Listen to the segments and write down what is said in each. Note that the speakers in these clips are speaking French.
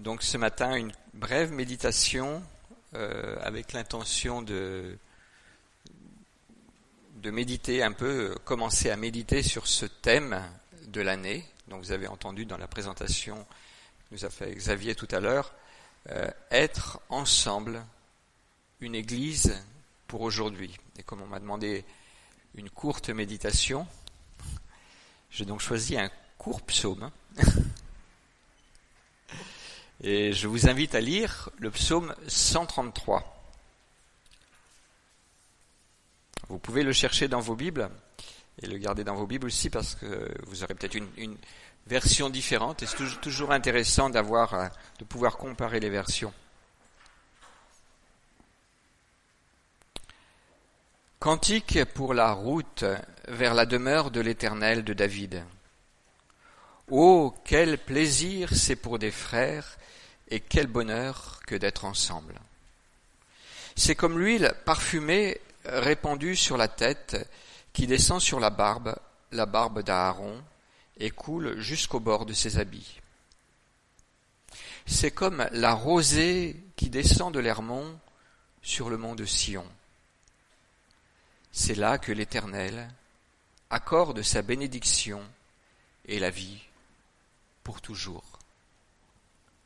Donc ce matin, une brève méditation euh, avec l'intention de, méditer un peu, euh, commencer à méditer sur ce thème de l'année. Donc vous avez entendu dans la présentation que nous a fait Xavier tout à l'heure, euh, être ensemble une église pour aujourd'hui. Et comme on m'a demandé une courte méditation, j'ai donc choisi un court psaume. Et je vous invite à lire le psaume 133. Vous pouvez le chercher dans vos Bibles et le garder dans vos Bibles aussi parce que vous aurez peut-être une, version différente et c'est toujours intéressant d'avoir, euh, de pouvoir comparer les versions. Cantique pour la route vers la demeure de l'Éternel de David. Oh, quel plaisir c'est pour des frères et quel bonheur que d'être ensemble. C'est comme l'huile parfumée répandue sur la tête qui descend sur la barbe, la barbe d'Aaron, et coule jusqu'au bord de ses habits. C'est comme la rosée qui descend de l'Hermon sur le mont de Sion. C'est là que l'Éternel accorde sa bénédiction et la vie pour toujours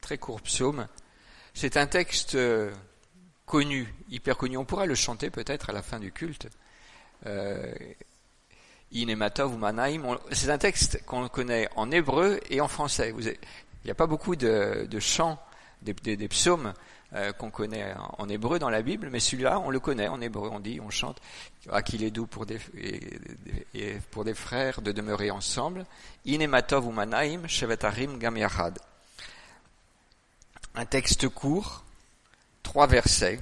très court psaume. C'est un texte connu, hyper connu. On pourra le chanter peut-être à la fin du culte. Euh. C'est un texte qu'on connaît en hébreu et en français. il n'y a pas beaucoup de, chants, des, psaumes euh, qu'on connaît en, hébreu dans la Bible, mais celui-là, on le connaît en hébreu. On dit, on chante, ah, qu'il est doux pour des, frères de demeurer ensemble. Inematov ou Manaim, Shevetarim Gam Yachad un texte court, trois versets.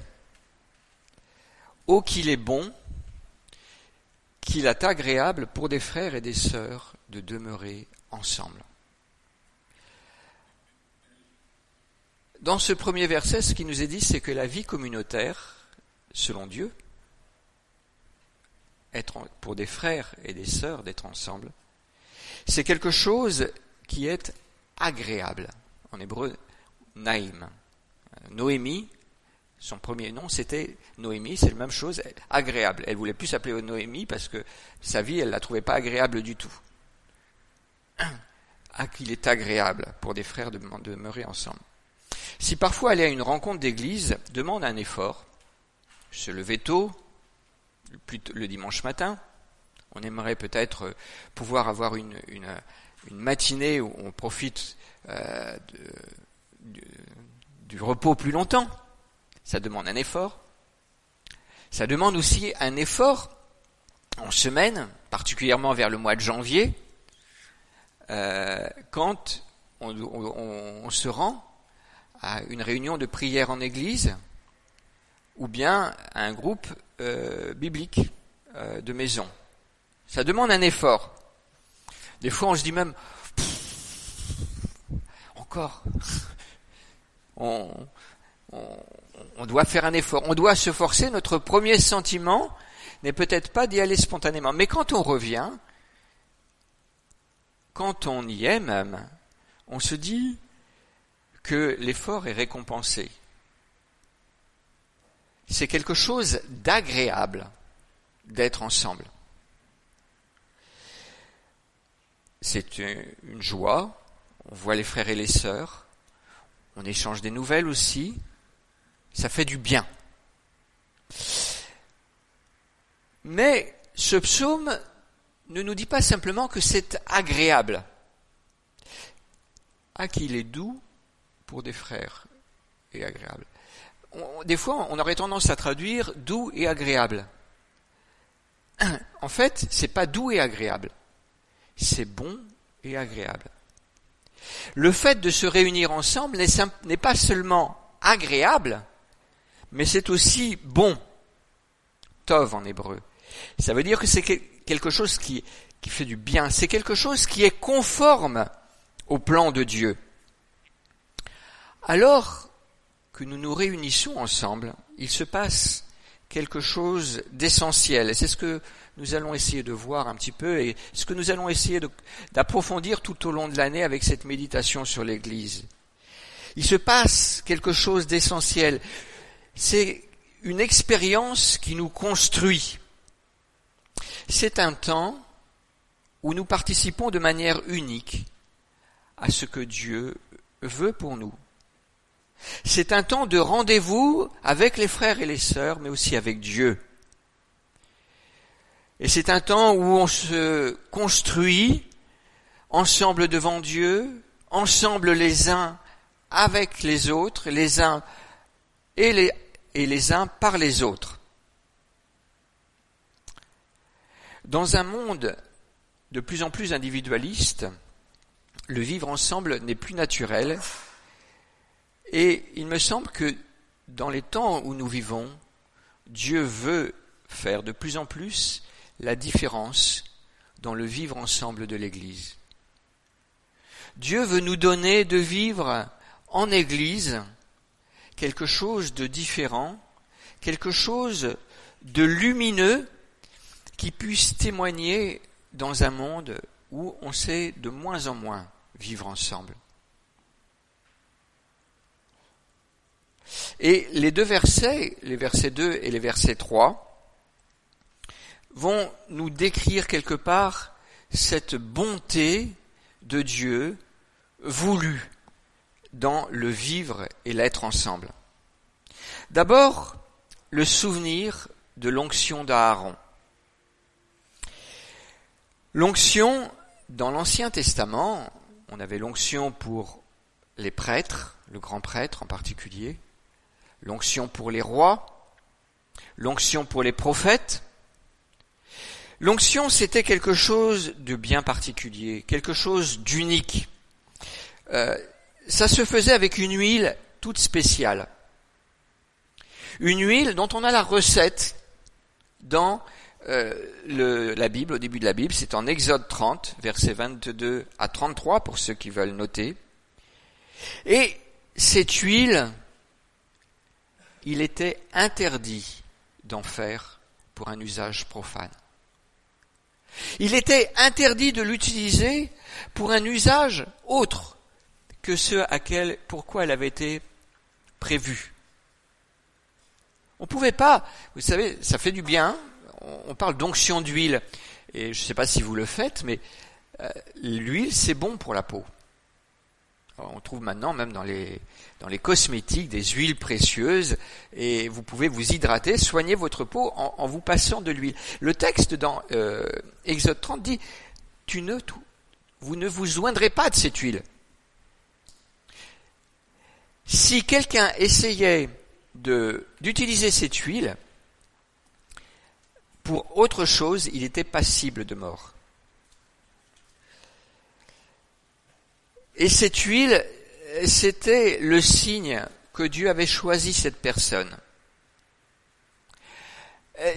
Ô qu'il est bon, qu'il est agréable pour des frères et des sœurs de demeurer ensemble. Dans ce premier verset, ce qui nous est dit, c'est que la vie communautaire, selon Dieu, être pour des frères et des sœurs d'être ensemble, c'est quelque chose qui est agréable. En hébreu, Naïm. Noémie, son premier nom, c'était Noémie, c'est la même chose, agréable. Elle voulait plus s'appeler Noémie parce que sa vie, elle la trouvait pas agréable du tout. Ah, qu'il est agréable pour des frères de demeurer ensemble. Si parfois aller à une rencontre d'église demande un effort, se lever tôt, le dimanche matin, on aimerait peut-être pouvoir avoir une, matinée où on profite euh, du, repos plus longtemps. Ça demande un effort. Ça demande aussi un effort en semaine, particulièrement vers le mois de janvier, euh, quand on, se rend à une réunion de prière en église ou bien à un groupe euh, biblique euh, de maison. Ça demande un effort. Des fois, on se dit même, encore, on, doit faire un effort, on doit se forcer. Notre premier sentiment n'est peut-être pas d'y aller spontanément. Mais quand on revient, quand on y est même, on se dit que l'effort est récompensé. C'est quelque chose d'agréable d'être ensemble. C'est une joie, on voit les frères et les sœurs, on échange des nouvelles aussi, ça fait du bien. Mais ce psaume ne nous dit pas simplement que c'est agréable. Ah, qu'il est doux pour des frères et agréable. des fois, on aurait tendance à traduire doux et agréable. En fait, c'est pas doux et agréable. C'est bon et agréable. Le fait de se réunir ensemble n'est pas seulement agréable, mais c'est aussi bon. Tov en hébreu. Ça veut dire que c'est quelque chose qui, qui fait du bien. C'est quelque chose qui est conforme au plan de Dieu. Alors que nous nous réunissons ensemble, il se passe quelque chose d'essentiel. Et c'est ce que nous allons essayer de voir un petit peu et ce que nous allons essayer d'approfondir tout au long de l'année avec cette méditation sur l'Église. il se passe quelque chose d'essentiel. C'est une expérience qui nous construit. C'est un temps où nous participons de manière unique à ce que Dieu veut pour nous. C'est un temps de rendez-vous avec les frères et les sœurs, mais aussi avec Dieu. Et c'est un temps où on se construit ensemble devant Dieu, ensemble les uns avec les autres, les uns et les, et les uns par les autres. Dans un monde de plus en plus individualiste, le vivre ensemble n'est plus naturel et il me semble que dans les temps où nous vivons, Dieu veut faire de plus en plus la différence dans le vivre ensemble de l'Église. Dieu veut nous donner de vivre en Église quelque chose de différent, quelque chose de lumineux qui puisse témoigner dans un monde où on sait de moins en moins vivre ensemble. Et les deux versets, les versets 2 et les versets 3, vont nous décrire quelque part cette bonté de Dieu voulu dans le vivre et l'être ensemble. D'abord, le souvenir de l'onction d'Aaron. L'onction, dans l'Ancien Testament, on avait l'onction pour les prêtres, le grand prêtre en particulier, l'onction pour les rois, l'onction pour les prophètes. L'onction, c'était quelque chose de bien particulier, quelque chose d'unique. Euh, ça se faisait avec une huile toute spéciale. Une huile dont on a la recette dans euh, la Bible, au début de la Bible, c'est en Exode 30, versets 22 à 33 pour ceux qui veulent noter. Et cette huile, il était interdit d'en faire pour un usage profane. Il était interdit de l'utiliser pour un usage autre que ce à quel, pourquoi elle avait été prévue. On ne pouvait pas, vous savez, ça fait du bien, on parle d'onction d'huile, et je ne sais pas si vous le faites, mais euh, l'huile, c'est bon pour la peau. On trouve maintenant même dans les, dans les cosmétiques des huiles précieuses, et vous pouvez vous hydrater, soigner votre peau en, vous passant de l'huile. Le texte dans euh, Exode 30 dit, tu ne, vous ne vous joindrez pas de cette huile. Si quelqu'un essayait d'utiliser cette huile pour autre chose, il était passible de mort. Et cette huile, c'était le signe que Dieu avait choisi cette personne.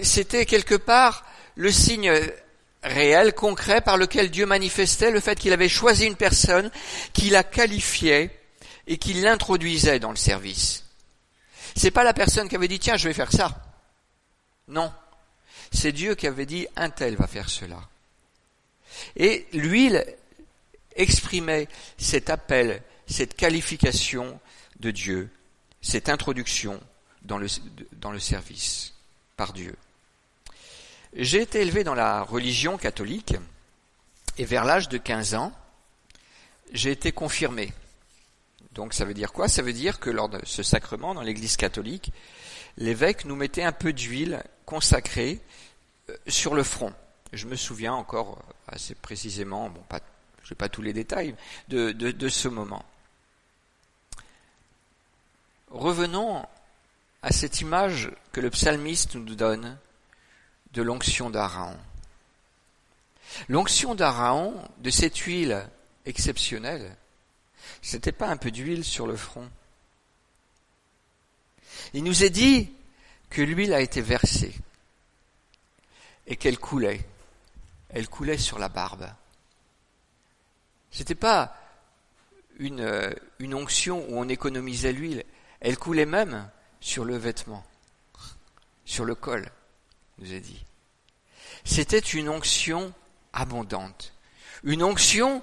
C'était quelque part le signe réel, concret, par lequel Dieu manifestait le fait qu'il avait choisi une personne, qu'il la qualifiait et qui l'introduisait dans le service. C'est pas la personne qui avait dit tiens je vais faire ça. Non. C'est Dieu qui avait dit un tel va faire cela. Et l'huile exprimait cet appel, cette qualification de Dieu, cette introduction dans le, dans le service par Dieu. J'ai été élevé dans la religion catholique et vers l'âge de 15 ans, j'ai été confirmé. Donc ça veut dire quoi? Ça veut dire que lors de ce sacrement dans l'Église catholique, l'évêque nous mettait un peu d'huile consacrée euh, sur le front. Je me souviens encore assez précisément, bon, pas, je n'ai pas tous les détails de, de ce moment. Revenons à cette image que le psalmiste nous donne de l'onction d'Araon. L'onction d'Araon, de cette huile exceptionnelle, c'était pas un peu d'huile sur le front. Il nous est dit que l'huile a été versée et qu'elle coulait. Elle coulait sur la barbe. C'était pas une, euh, une onction où on économisait l'huile. Elle coulait même sur le vêtement, sur le col, nous est dit. C'était une onction abondante, une onction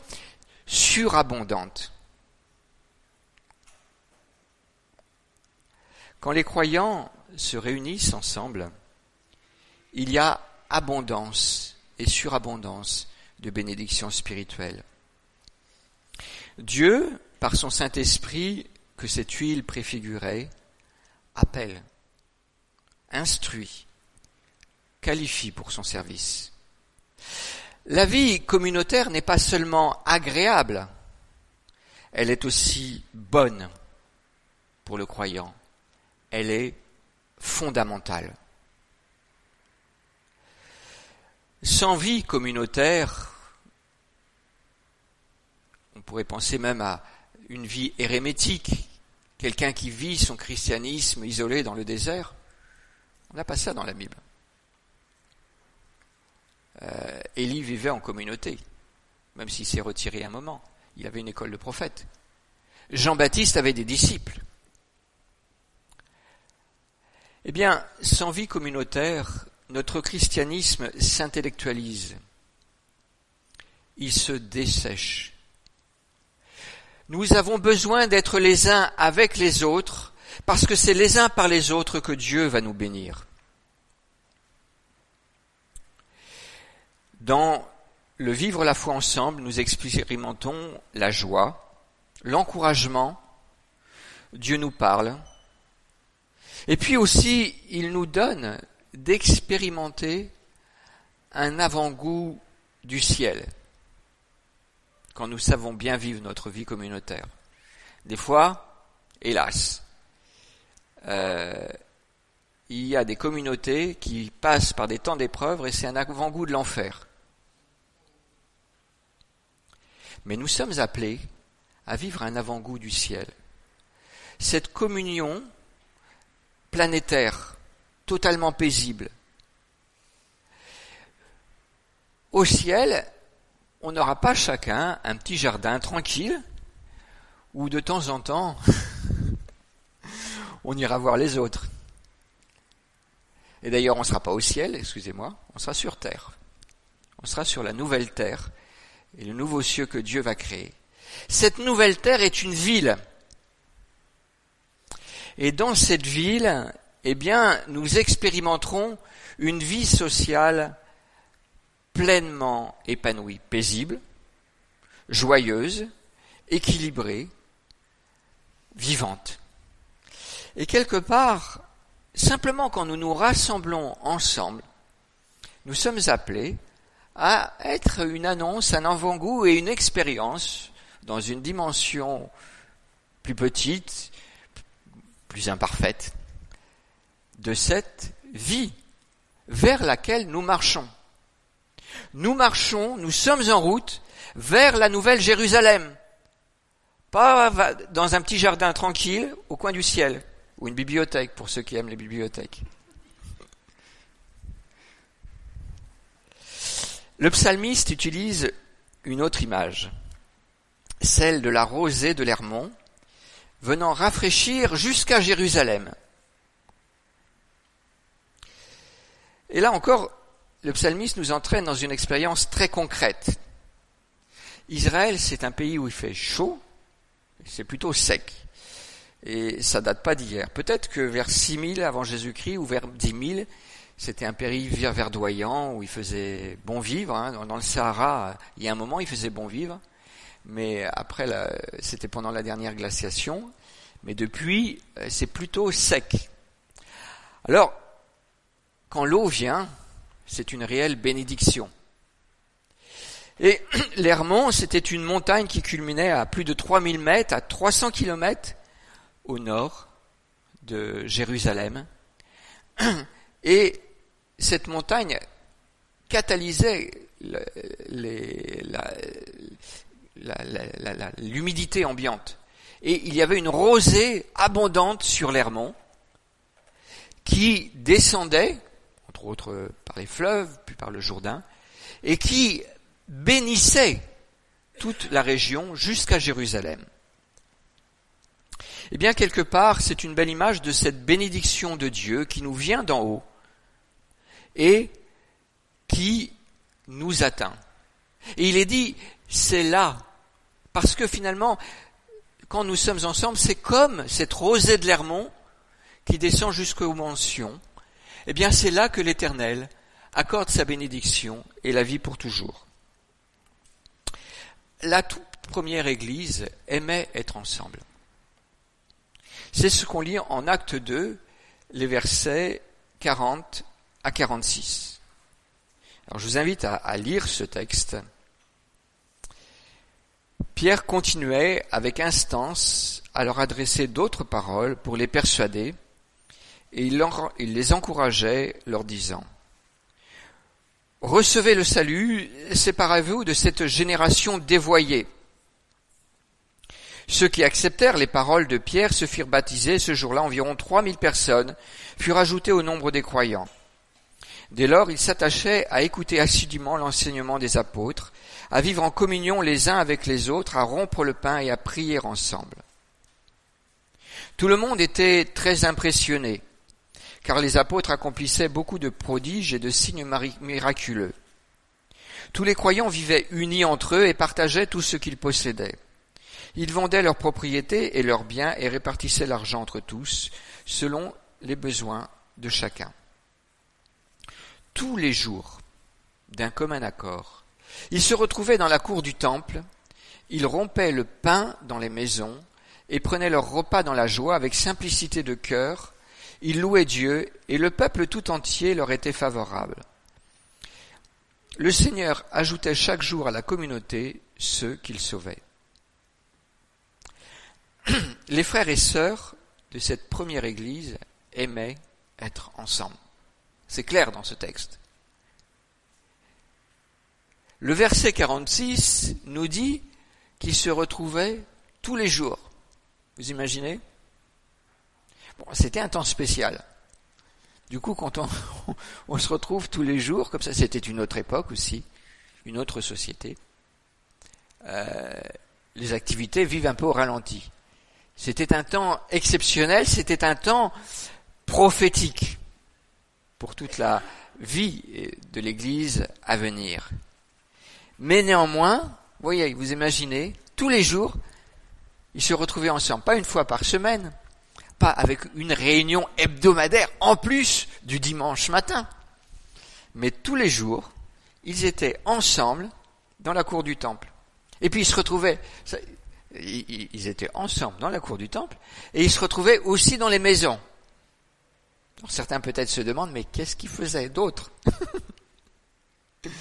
surabondante. Quand les croyants se réunissent ensemble, il y a abondance et surabondance de bénédictions spirituelles. Dieu, par son Saint-Esprit que cette huile préfigurait, appelle, instruit, qualifie pour son service. La vie communautaire n'est pas seulement agréable, elle est aussi bonne pour le croyant. Elle est fondamentale. Sans vie communautaire, pourrait penser même à une vie érémétique, quelqu'un qui vit son christianisme isolé dans le désert. On n'a pas ça dans la Bible. Euh, Élie vivait en communauté, même s'il s'est retiré un moment. Il avait une école de prophètes. Jean-Baptiste avait des disciples. Eh bien, sans vie communautaire, notre christianisme s'intellectualise. Il se dessèche. Nous avons besoin d'être les uns avec les autres, parce que c'est les uns par les autres que Dieu va nous bénir. Dans le vivre la foi ensemble, nous expérimentons la joie, l'encouragement, Dieu nous parle, et puis aussi il nous donne d'expérimenter un avant-goût du ciel quand nous savons bien vivre notre vie communautaire. Des fois, hélas, euh, il y a des communautés qui passent par des temps d'épreuve et c'est un avant-goût de l'enfer. Mais nous sommes appelés à vivre un avant-goût du ciel. Cette communion planétaire, totalement paisible. Au ciel, on n'aura pas chacun un petit jardin tranquille où de temps en temps on ira voir les autres. Et d'ailleurs, on ne sera pas au ciel, excusez-moi, on sera sur terre. On sera sur la nouvelle terre et le nouveau cieux que Dieu va créer. Cette nouvelle terre est une ville. Et dans cette ville, eh bien, nous expérimenterons une vie sociale pleinement épanouie, paisible, joyeuse, équilibrée, vivante. Et quelque part, simplement quand nous nous rassemblons ensemble, nous sommes appelés à être une annonce, un avant-goût et une expérience dans une dimension plus petite, plus imparfaite, de cette vie vers laquelle nous marchons. Nous marchons, nous sommes en route vers la nouvelle Jérusalem. Pas dans un petit jardin tranquille au coin du ciel, ou une bibliothèque pour ceux qui aiment les bibliothèques. Le psalmiste utilise une autre image, celle de la rosée de l'Hermont, venant rafraîchir jusqu'à Jérusalem. Et là encore, le psalmiste nous entraîne dans une expérience très concrète. Israël, c'est un pays où il fait chaud, c'est plutôt sec. Et ça date pas d'hier. Peut-être que vers 6000 avant Jésus-Christ ou vers 10 000, c'était un pays verdoyant où il faisait bon vivre. Hein. Dans le Sahara, il y a un moment, il faisait bon vivre. Mais après, c'était pendant la dernière glaciation. Mais depuis, euh, c'est plutôt sec. Alors, quand l'eau vient, c'est une réelle bénédiction. Et l'Hermont, c'était une montagne qui culminait à plus de 3000 mètres, à 300 kilomètres au nord de Jérusalem. Et cette montagne catalysait l'humidité ambiante. Et il y avait une rosée abondante sur l'Hermont qui descendait, par les fleuves, puis par le Jourdain, et qui bénissait toute la région jusqu'à Jérusalem. Eh bien, quelque part, c'est une belle image de cette bénédiction de Dieu qui nous vient d'en haut et qui nous atteint. Et il est dit, c'est là, parce que finalement, quand nous sommes ensemble, c'est comme cette rosée de l'Hermont qui descend jusqu'aux mentions, eh bien c'est là que l'Éternel accorde sa bénédiction et la vie pour toujours. La toute première Église aimait être ensemble. C'est ce qu'on lit en Acte 2, les versets 40 à 46. Alors je vous invite à, à lire ce texte. Pierre continuait avec instance à leur adresser d'autres paroles pour les persuader, et il, les encourageait, leur disant Recevez le salut, séparez-vous de cette génération dévoyée. Ceux qui acceptèrent les paroles de Pierre se firent baptiser. Ce jour-là, environ trois mille personnes furent ajoutées au nombre des croyants. Dès lors, ils s'attachaient à écouter assidûment l'enseignement des apôtres, à vivre en communion les uns avec les autres, à rompre le pain et à prier ensemble. Tout le monde était très impressionné, car les apôtres accomplissaient beaucoup de prodiges et de signes miraculeux. Tous les croyants vivaient unis entre eux et partageaient tout ce qu'ils possédaient. Ils vendaient leurs propriétés et leurs biens et répartissaient l'argent entre tous, selon les besoins de chacun. Tous les jours, d'un commun accord, ils se retrouvaient dans la cour du temple, ils rompaient le pain dans les maisons et prenaient leur repas dans la joie avec simplicité de cœur, ils louaient Dieu et le peuple tout entier leur était favorable. Le Seigneur ajoutait chaque jour à la communauté ceux qu'il sauvait. les frères et sœurs de cette première église aimaient être ensemble. C'est clair dans ce texte. Le verset 46 nous dit qu'ils se retrouvaient tous les jours. Vous imaginez? C'était un temps spécial. Du coup, quand on, se retrouve tous les jours, comme ça, c'était une autre époque aussi, une autre société. Euh, les activités vivent un peu au ralenti. C'était un temps exceptionnel, c'était un temps prophétique pour toute la vie de l'Église à venir. Mais néanmoins, voyez, vous imaginez, tous les jours, ils se retrouvaient ensemble, pas une fois par semaine, pas avec une réunion hebdomadaire en plus du dimanche matin, mais tous les jours, ils étaient ensemble dans la cour du temple. Et puis ils se retrouvaient, ils étaient ensemble dans la cour du temple et ils se retrouvaient aussi dans les maisons. certains peut-être se demandent, mais qu'est-ce qu'ils faisaient d'autre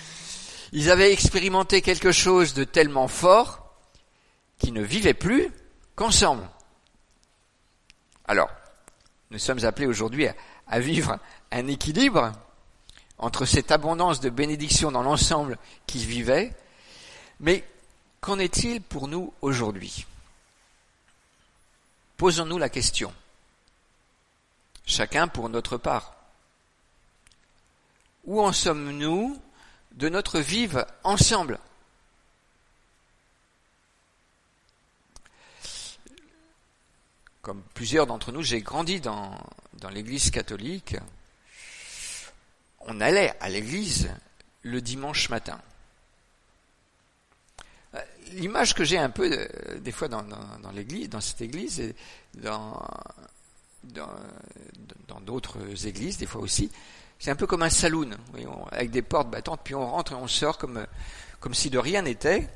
Ils avaient expérimenté quelque chose de tellement fort qu'ils ne vivaient plus qu'ensemble. Alors, nous sommes appelés aujourd'hui à, vivre un équilibre entre cette abondance de bénédictions dans l'ensemble qu'ils vivaient, mais Qu'en est-il pour nous aujourd'hui? Posons-nous la question. Chacun pour notre part. Où en sommes-nous de notre vivre ensemble? Comme plusieurs d'entre nous, j'ai grandi dans, dans l'église catholique. On allait à l'église le dimanche matin l'image que j'ai un peu euh, des fois dans, l'église, dans cette église et dans dans d'autres églises des fois aussi, c'est un peu comme un saloon, avec des portes battantes, puis on rentre et on sort comme comme si de rien n'était.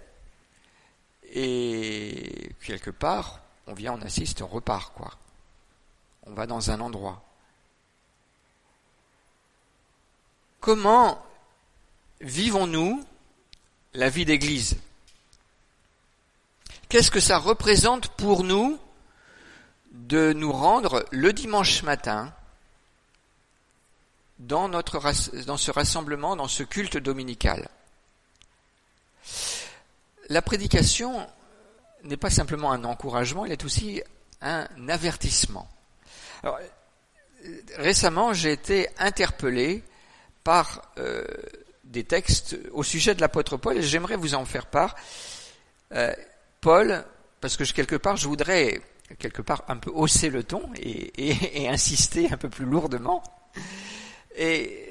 Et quelque part, on vient, on assiste, on repart quoi. On va dans un endroit. Comment vivons-nous la vie d'église? Qu'est-ce que ça représente pour nous de nous rendre le dimanche matin dans, notre, dans ce rassemblement, dans ce culte dominical? La prédication n'est pas simplement un encouragement, elle est aussi un avertissement. Alors, récemment, j'ai été interpellé par euh, des textes au sujet de l'apôtre Paul et j'aimerais vous en faire part. Euh, Paul, parce que quelque part, je voudrais quelque part un peu hausser le ton et, insister un peu plus lourdement, et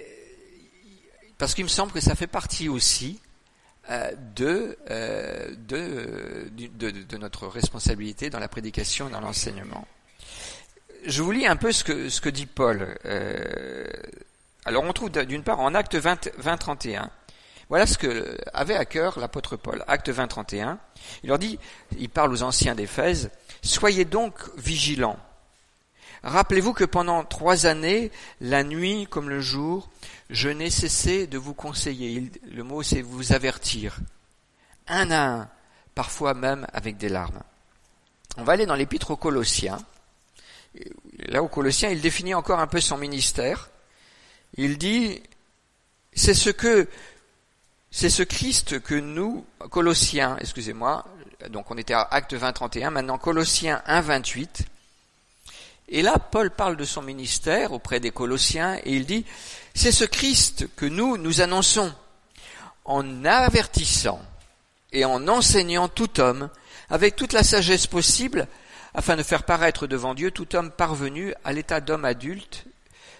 parce qu'il me semble que ça fait partie aussi de, euh, de, de, de, notre responsabilité dans la prédication et dans l'enseignement. je vous lis un peu ce que, ce que dit Paul. Euh, alors on trouve d'une part en acte 20, 20 31. Voilà ce que avait à cœur l'apôtre Paul. Acte 20, 31. Il leur dit, il parle aux anciens d'Éphèse, soyez donc vigilants. Rappelez-vous que pendant trois années, la nuit comme le jour, je n'ai cessé de vous conseiller. Le mot c'est vous avertir. Un à un, parfois même avec des larmes. On va aller dans l'épître aux Colossiens. Là, aux Colossiens, il définit encore un peu son ministère. Il dit, c'est ce que, c'est ce Christ que nous, Colossiens, excusez-moi, donc on était à Acte 20, 31, maintenant Colossiens 1, 28. Et là, Paul parle de son ministère auprès des Colossiens et il dit, c'est ce Christ que nous, nous annonçons en avertissant et en enseignant tout homme avec toute la sagesse possible afin de faire paraître devant Dieu tout homme parvenu à l'état d'homme adulte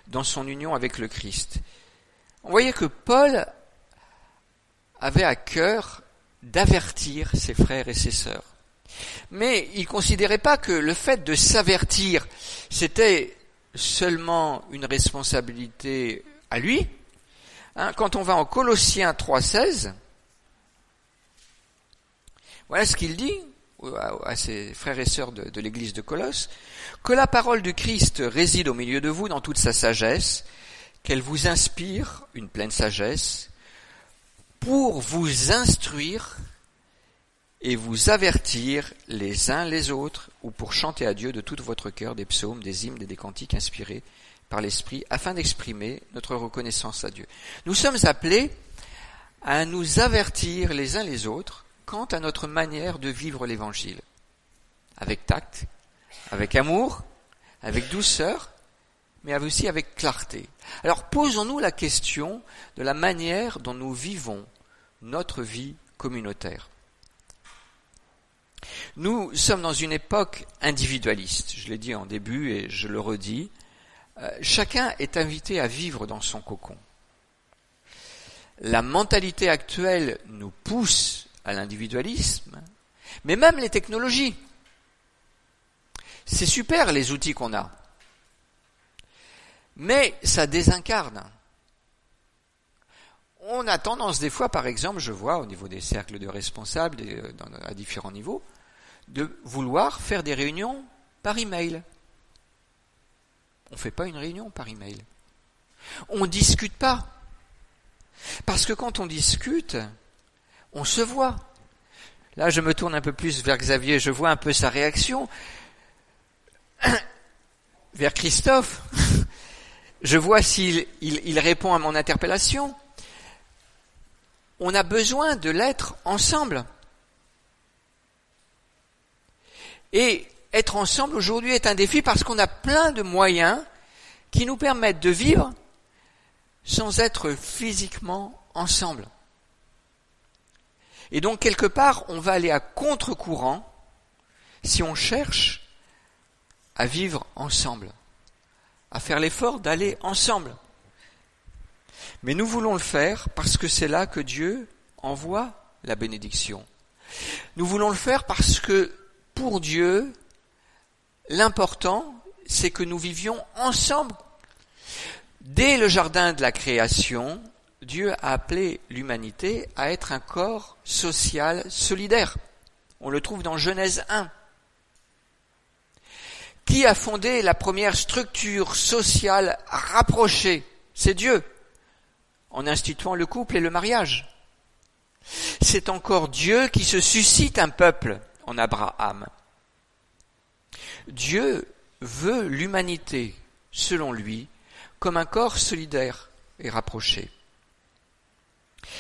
dans son union avec le Christ. On voyait que Paul avait à cœur d'avertir ses frères et ses sœurs. Mais il ne considérait pas que le fait de s'avertir, c'était seulement une responsabilité à lui. Hein, quand on va en Colossiens 3.16, voilà ce qu'il dit à ses frères et sœurs de, de l'église de Colosse, que la parole du Christ réside au milieu de vous dans toute sa sagesse, qu'elle vous inspire une pleine sagesse, pour vous instruire et vous avertir les uns les autres, ou pour chanter à Dieu de tout votre cœur des psaumes, des hymnes et des cantiques inspirés par l'Esprit, afin d'exprimer notre reconnaissance à Dieu. Nous sommes appelés à nous avertir les uns les autres quant à notre manière de vivre l'Évangile, avec tact, avec amour, avec douceur, mais aussi avec clarté. Alors posons-nous la question de la manière dont nous vivons notre vie communautaire. Nous sommes dans une époque individualiste, je l'ai dit en début et je le redis, euh, chacun est invité à vivre dans son cocon. La mentalité actuelle nous pousse à l'individualisme, mais même les technologies. C'est super les outils qu'on a, mais ça désincarne. On a tendance des fois, par exemple, je vois au niveau des cercles de responsables à différents niveaux, de vouloir faire des réunions par email. On ne fait pas une réunion par email. On ne discute pas. Parce que quand on discute, on se voit. Là, je me tourne un peu plus vers Xavier, je vois un peu sa réaction. vers Christophe, je vois s'il il répond à mon interpellation. On a besoin de l'être ensemble. Et être ensemble aujourd'hui est un défi parce qu'on a plein de moyens qui nous permettent de vivre sans être physiquement ensemble. Et donc quelque part, on va aller à contre-courant si on cherche à vivre ensemble, à faire l'effort d'aller ensemble. Mais nous voulons le faire parce que c'est là que Dieu envoie la bénédiction. Nous voulons le faire parce que pour Dieu, l'important, c'est que nous vivions ensemble. Dès le jardin de la création, Dieu a appelé l'humanité à être un corps social solidaire. On le trouve dans Genèse 1. Qui a fondé la première structure sociale rapprochée? C'est Dieu, en instituant le couple et le mariage. C'est encore Dieu qui se suscite un peuple en Abraham. Dieu veut l'humanité, selon lui, comme un corps solidaire et rapproché.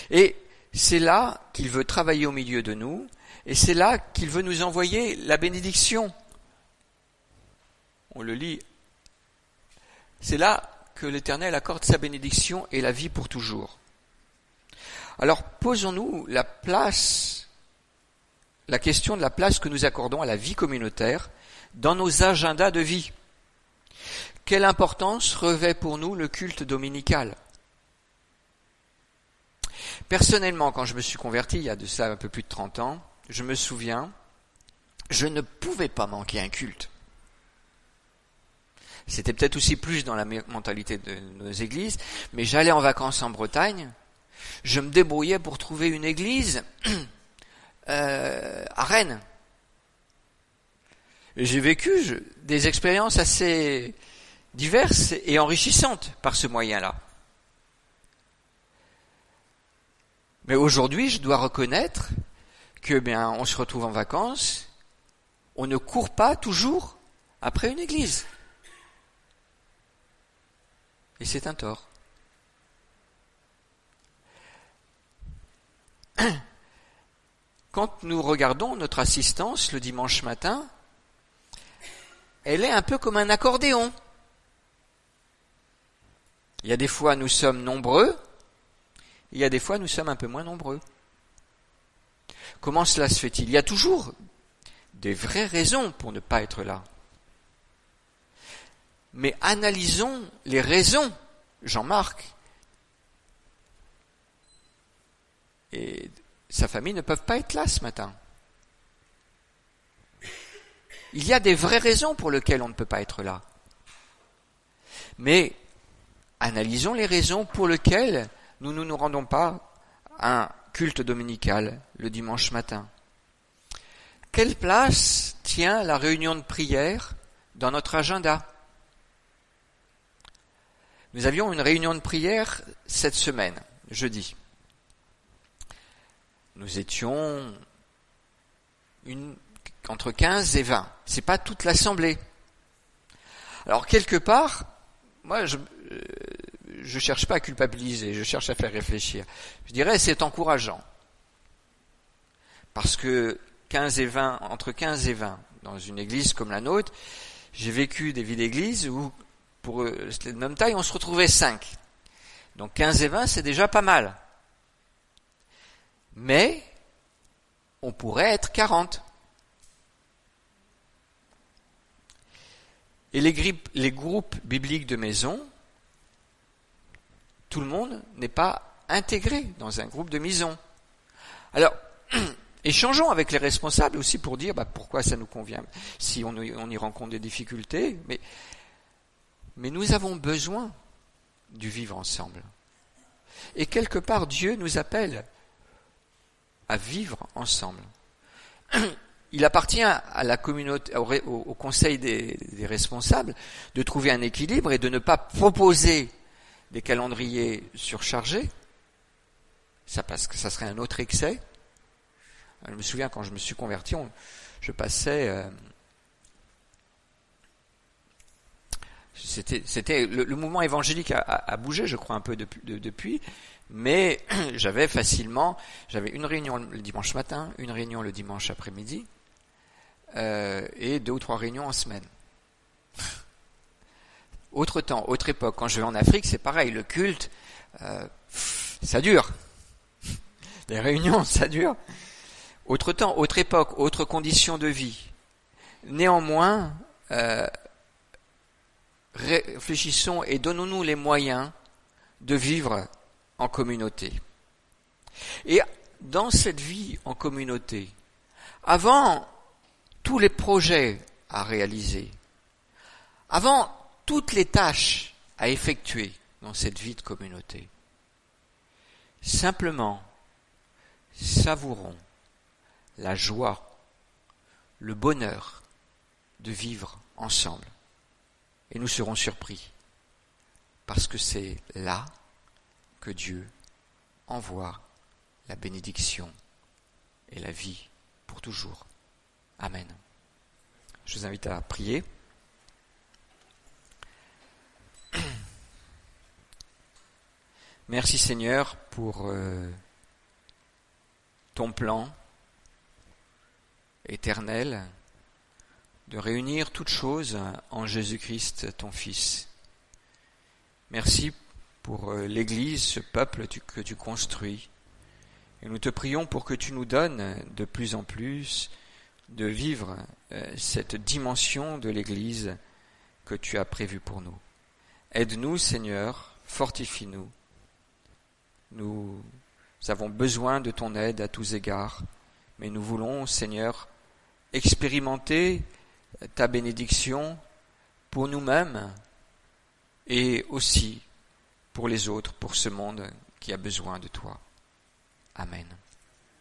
Et c'est là qu'il veut travailler au milieu de nous, et c'est là qu'il veut nous envoyer la bénédiction. On le lit. C'est là que l'Éternel accorde sa bénédiction et la vie pour toujours. Alors posons-nous la place, la question de la place que nous accordons à la vie communautaire dans nos agendas de vie. Quelle importance revêt pour nous le culte dominical? Personnellement, quand je me suis converti, il y a de ça un peu plus de 30 ans, je me souviens, je ne pouvais pas manquer un culte. C'était peut-être aussi plus dans la mentalité de nos églises, mais j'allais en vacances en Bretagne, je me débrouillais pour trouver une église euh, à Rennes. J'ai vécu des expériences assez diverses et enrichissantes par ce moyen-là. Mais aujourd'hui, je dois reconnaître que bien, on se retrouve en vacances, on ne court pas toujours après une église. Et c'est un tort. Quand nous regardons notre assistance le dimanche matin, elle est un peu comme un accordéon. Il y a des fois nous sommes nombreux, il y a des fois nous sommes un peu moins nombreux. Comment cela se fait-il? Il y a toujours des vraies raisons pour ne pas être là. Mais analysons les raisons, Jean-Marc et sa famille ne peuvent pas être là ce matin. Il y a des vraies raisons pour lesquelles on ne peut pas être là. Mais analysons les raisons pour lesquelles nous ne nous rendons pas à un culte dominical le dimanche matin. Quelle place tient la réunion de prière dans notre agenda? Nous avions une réunion de prière cette semaine, jeudi. Nous étions entre 15 et 20. C'est pas toute l'assemblée. Alors quelque part, moi je je cherche pas à culpabiliser, je cherche à faire réfléchir. Je dirais c'est encourageant. Parce que 15 et 20, entre 15 et 20, dans une église comme la nôtre, j'ai vécu des vies d'église où, pour la même taille, on se retrouvait 5. Donc 15 et 20, c'est déjà pas mal. Mais, on pourrait être 40. Et les, les groupes bibliques de maison, tout le monde n'est pas intégré dans un groupe de maison. Alors, échangeons avec les responsables aussi pour dire bah, pourquoi ça nous convient, si on, on, y rencontre des difficultés, mais, mais nous avons besoin du vivre ensemble. Et quelque part, Dieu nous appelle à vivre ensemble. Il appartient à la communauté, au, conseil des, responsables de trouver un équilibre et de ne pas proposer des calendriers surchargés. Ça parce que ça serait un autre excès. Je me souviens quand je me suis converti, je passais. Euh, c'était, c'était le, mouvement évangélique a, bougé, je crois, un peu depuis, depuis mais j'avais facilement, j'avais une réunion le dimanche matin, une réunion le dimanche après-midi, euh, et deux ou trois réunions en semaine. Autre temps, autre époque. Quand je vais en Afrique, c'est pareil. Le culte, euh, ça dure. Les réunions, ça dure. Autre temps, autre époque, autre condition de vie. Néanmoins, euh, réfléchissons et donnons-nous les moyens de vivre en communauté. Et dans cette vie en communauté, avant tous les projets à réaliser, avant toutes les tâches à effectuer dans cette vie de communauté, simplement savourons la joie, le bonheur de vivre ensemble. Et nous serons surpris, parce que c'est là que Dieu envoie la bénédiction et la vie pour toujours. Amen. Je vous invite à prier. Merci Seigneur pour euh, ton plan éternel de réunir toutes choses en Jésus-Christ, ton Fils. Merci pour euh, l'Église, ce peuple que tu construis. Et nous te prions pour que tu nous donnes de plus en plus de vivre euh, cette dimension de l'Église que tu as prévue pour nous. Aide-nous, Seigneur, fortifie-nous. Nous avons besoin de ton aide à tous égards, mais nous voulons, Seigneur, expérimenter ta bénédiction pour nous-mêmes et aussi pour les autres, pour ce monde qui a besoin de toi. Amen.